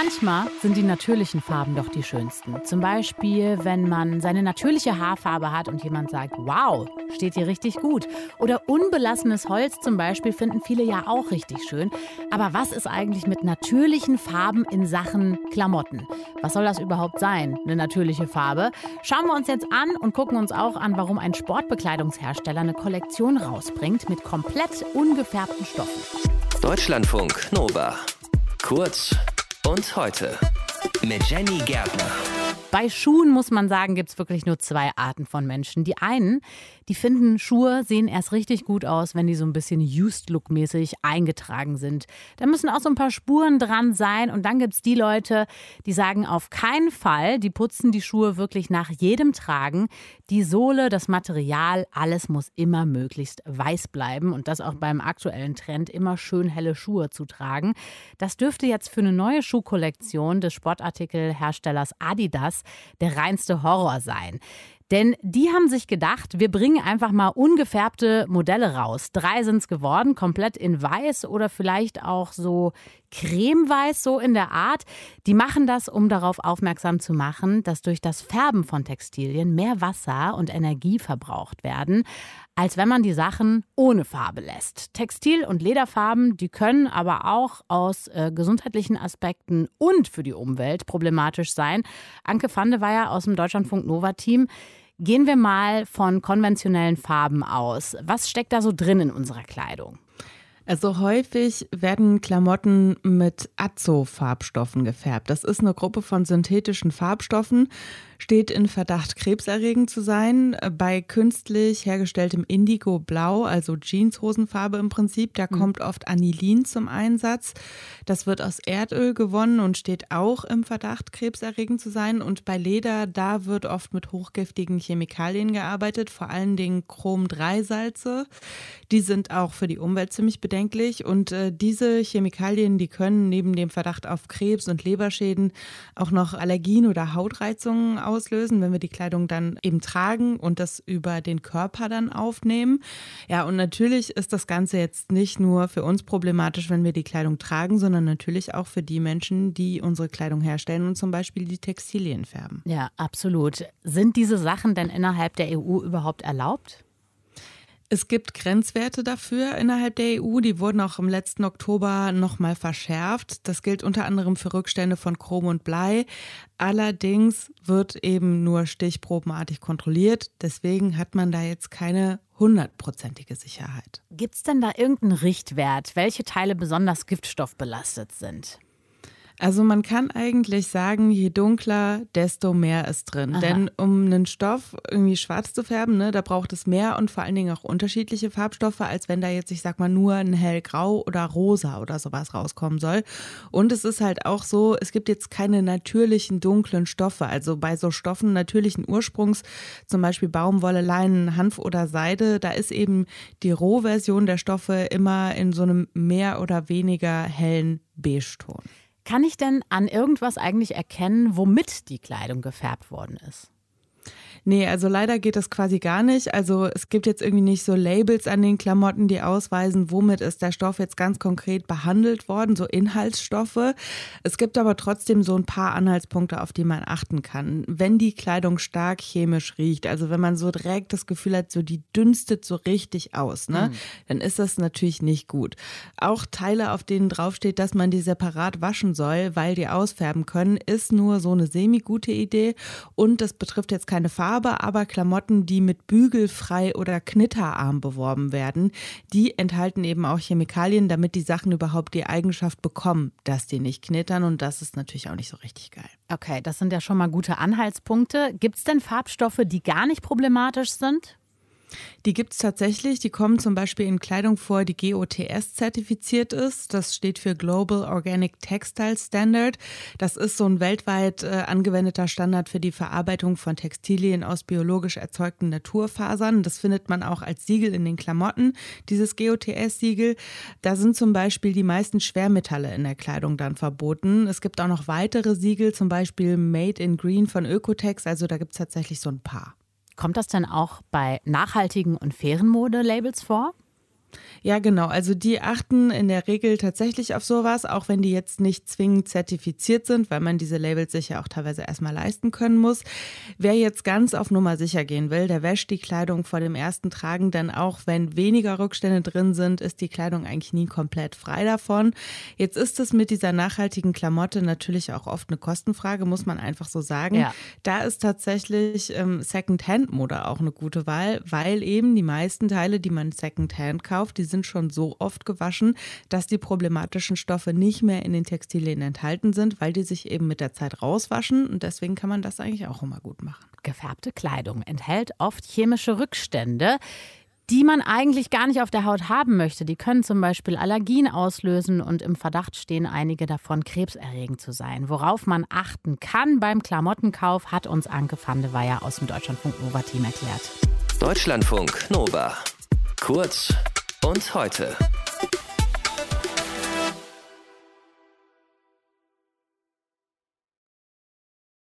Manchmal sind die natürlichen Farben doch die schönsten. Zum Beispiel, wenn man seine natürliche Haarfarbe hat und jemand sagt, wow, steht dir richtig gut. Oder unbelassenes Holz zum Beispiel finden viele ja auch richtig schön. Aber was ist eigentlich mit natürlichen Farben in Sachen Klamotten? Was soll das überhaupt sein, eine natürliche Farbe? Schauen wir uns jetzt an und gucken uns auch an, warum ein Sportbekleidungshersteller eine Kollektion rausbringt mit komplett ungefärbten Stoffen. Deutschlandfunk Nova. Kurz und heute mit Jenny Gärtner. Bei Schuhen muss man sagen, gibt es wirklich nur zwei Arten von Menschen. Die einen, die finden, Schuhe sehen erst richtig gut aus, wenn die so ein bisschen Used-Look-mäßig eingetragen sind. Da müssen auch so ein paar Spuren dran sein. Und dann gibt es die Leute, die sagen auf keinen Fall, die putzen die Schuhe wirklich nach jedem Tragen. Die Sohle, das Material, alles muss immer möglichst weiß bleiben. Und das auch beim aktuellen Trend, immer schön helle Schuhe zu tragen. Das dürfte jetzt für eine neue Schuhkollektion des Sportartikelherstellers Adidas der reinste Horror sein. Denn die haben sich gedacht, wir bringen einfach mal ungefärbte Modelle raus. Drei sind es geworden, komplett in weiß oder vielleicht auch so cremeweiß, so in der Art. Die machen das, um darauf aufmerksam zu machen, dass durch das Färben von Textilien mehr Wasser und Energie verbraucht werden, als wenn man die Sachen ohne Farbe lässt. Textil- und Lederfarben, die können aber auch aus äh, gesundheitlichen Aspekten und für die Umwelt problematisch sein. Anke Vandeweier aus dem Deutschlandfunk Nova Team Gehen wir mal von konventionellen Farben aus. Was steckt da so drin in unserer Kleidung? Also häufig werden Klamotten mit Azo-Farbstoffen gefärbt. Das ist eine Gruppe von synthetischen Farbstoffen, steht in Verdacht, krebserregend zu sein. Bei künstlich hergestelltem Indigo-Blau, also Jeanshosenfarbe im Prinzip, da mhm. kommt oft Anilin zum Einsatz. Das wird aus Erdöl gewonnen und steht auch im Verdacht, krebserregend zu sein. Und bei Leder, da wird oft mit hochgiftigen Chemikalien gearbeitet, vor allen Dingen Chrom-3-Salze. Die sind auch für die Umwelt ziemlich bedenklich. Und äh, diese Chemikalien, die können neben dem Verdacht auf Krebs und Leberschäden auch noch Allergien oder Hautreizungen auslösen, wenn wir die Kleidung dann eben tragen und das über den Körper dann aufnehmen. Ja, und natürlich ist das Ganze jetzt nicht nur für uns problematisch, wenn wir die Kleidung tragen, sondern natürlich auch für die Menschen, die unsere Kleidung herstellen und zum Beispiel die Textilien färben. Ja, absolut. Sind diese Sachen denn innerhalb der EU überhaupt erlaubt? Es gibt Grenzwerte dafür innerhalb der EU. Die wurden auch im letzten Oktober nochmal verschärft. Das gilt unter anderem für Rückstände von Chrom und Blei. Allerdings wird eben nur stichprobenartig kontrolliert. Deswegen hat man da jetzt keine hundertprozentige Sicherheit. Gibt es denn da irgendeinen Richtwert, welche Teile besonders giftstoffbelastet sind? Also man kann eigentlich sagen, je dunkler, desto mehr ist drin. Aha. Denn um einen Stoff irgendwie schwarz zu färben, ne, da braucht es mehr und vor allen Dingen auch unterschiedliche Farbstoffe, als wenn da jetzt, ich sag mal, nur ein hellgrau oder rosa oder sowas rauskommen soll. Und es ist halt auch so, es gibt jetzt keine natürlichen dunklen Stoffe. Also bei so Stoffen natürlichen Ursprungs, zum Beispiel Baumwolle, Leinen, Hanf oder Seide, da ist eben die Rohversion der Stoffe immer in so einem mehr oder weniger hellen Beige-Ton. Kann ich denn an irgendwas eigentlich erkennen, womit die Kleidung gefärbt worden ist? Nee, also leider geht das quasi gar nicht. Also es gibt jetzt irgendwie nicht so Labels an den Klamotten, die ausweisen, womit ist der Stoff jetzt ganz konkret behandelt worden, so Inhaltsstoffe. Es gibt aber trotzdem so ein paar Anhaltspunkte, auf die man achten kann. Wenn die Kleidung stark chemisch riecht, also wenn man so direkt das Gefühl hat, so die dünstet so richtig aus, ne, mhm. dann ist das natürlich nicht gut. Auch Teile, auf denen draufsteht, dass man die separat waschen soll, weil die ausfärben können, ist nur so eine semi-gute Idee. Und das betrifft jetzt keine Farbe Farbe, aber Klamotten, die mit bügelfrei oder Knitterarm beworben werden, die enthalten eben auch Chemikalien, damit die Sachen überhaupt die Eigenschaft bekommen, dass die nicht knittern und das ist natürlich auch nicht so richtig geil. Okay, das sind ja schon mal gute Anhaltspunkte. Gibt es denn Farbstoffe, die gar nicht problematisch sind? Die gibt es tatsächlich. Die kommen zum Beispiel in Kleidung vor, die GOTS zertifiziert ist. Das steht für Global Organic Textile Standard. Das ist so ein weltweit äh, angewendeter Standard für die Verarbeitung von Textilien aus biologisch erzeugten Naturfasern. Das findet man auch als Siegel in den Klamotten, dieses GOTS-Siegel. Da sind zum Beispiel die meisten Schwermetalle in der Kleidung dann verboten. Es gibt auch noch weitere Siegel, zum Beispiel Made in Green von Ökotex. Also da gibt es tatsächlich so ein paar. Kommt das denn auch bei nachhaltigen und fairen Modelabels vor? Ja, genau. Also die achten in der Regel tatsächlich auf sowas, auch wenn die jetzt nicht zwingend zertifiziert sind, weil man diese Labels sich ja auch teilweise erstmal leisten können muss. Wer jetzt ganz auf Nummer sicher gehen will, der wäscht die Kleidung vor dem ersten Tragen, denn auch wenn weniger Rückstände drin sind, ist die Kleidung eigentlich nie komplett frei davon. Jetzt ist es mit dieser nachhaltigen Klamotte natürlich auch oft eine Kostenfrage, muss man einfach so sagen. Ja. Da ist tatsächlich ähm, Second-Hand-Mode auch eine gute Wahl, weil eben die meisten Teile, die man Second-Hand kauft, die sind schon so oft gewaschen, dass die problematischen Stoffe nicht mehr in den Textilien enthalten sind, weil die sich eben mit der Zeit rauswaschen und deswegen kann man das eigentlich auch immer gut machen. Gefärbte Kleidung enthält oft chemische Rückstände die man eigentlich gar nicht auf der Haut haben möchte. Die können zum Beispiel Allergien auslösen und im Verdacht stehen einige davon, krebserregend zu sein. Worauf man achten kann beim Klamottenkauf, hat uns Anke van de Weyer aus dem Deutschlandfunk Nova Team erklärt. Deutschlandfunk Nova. Kurz und heute.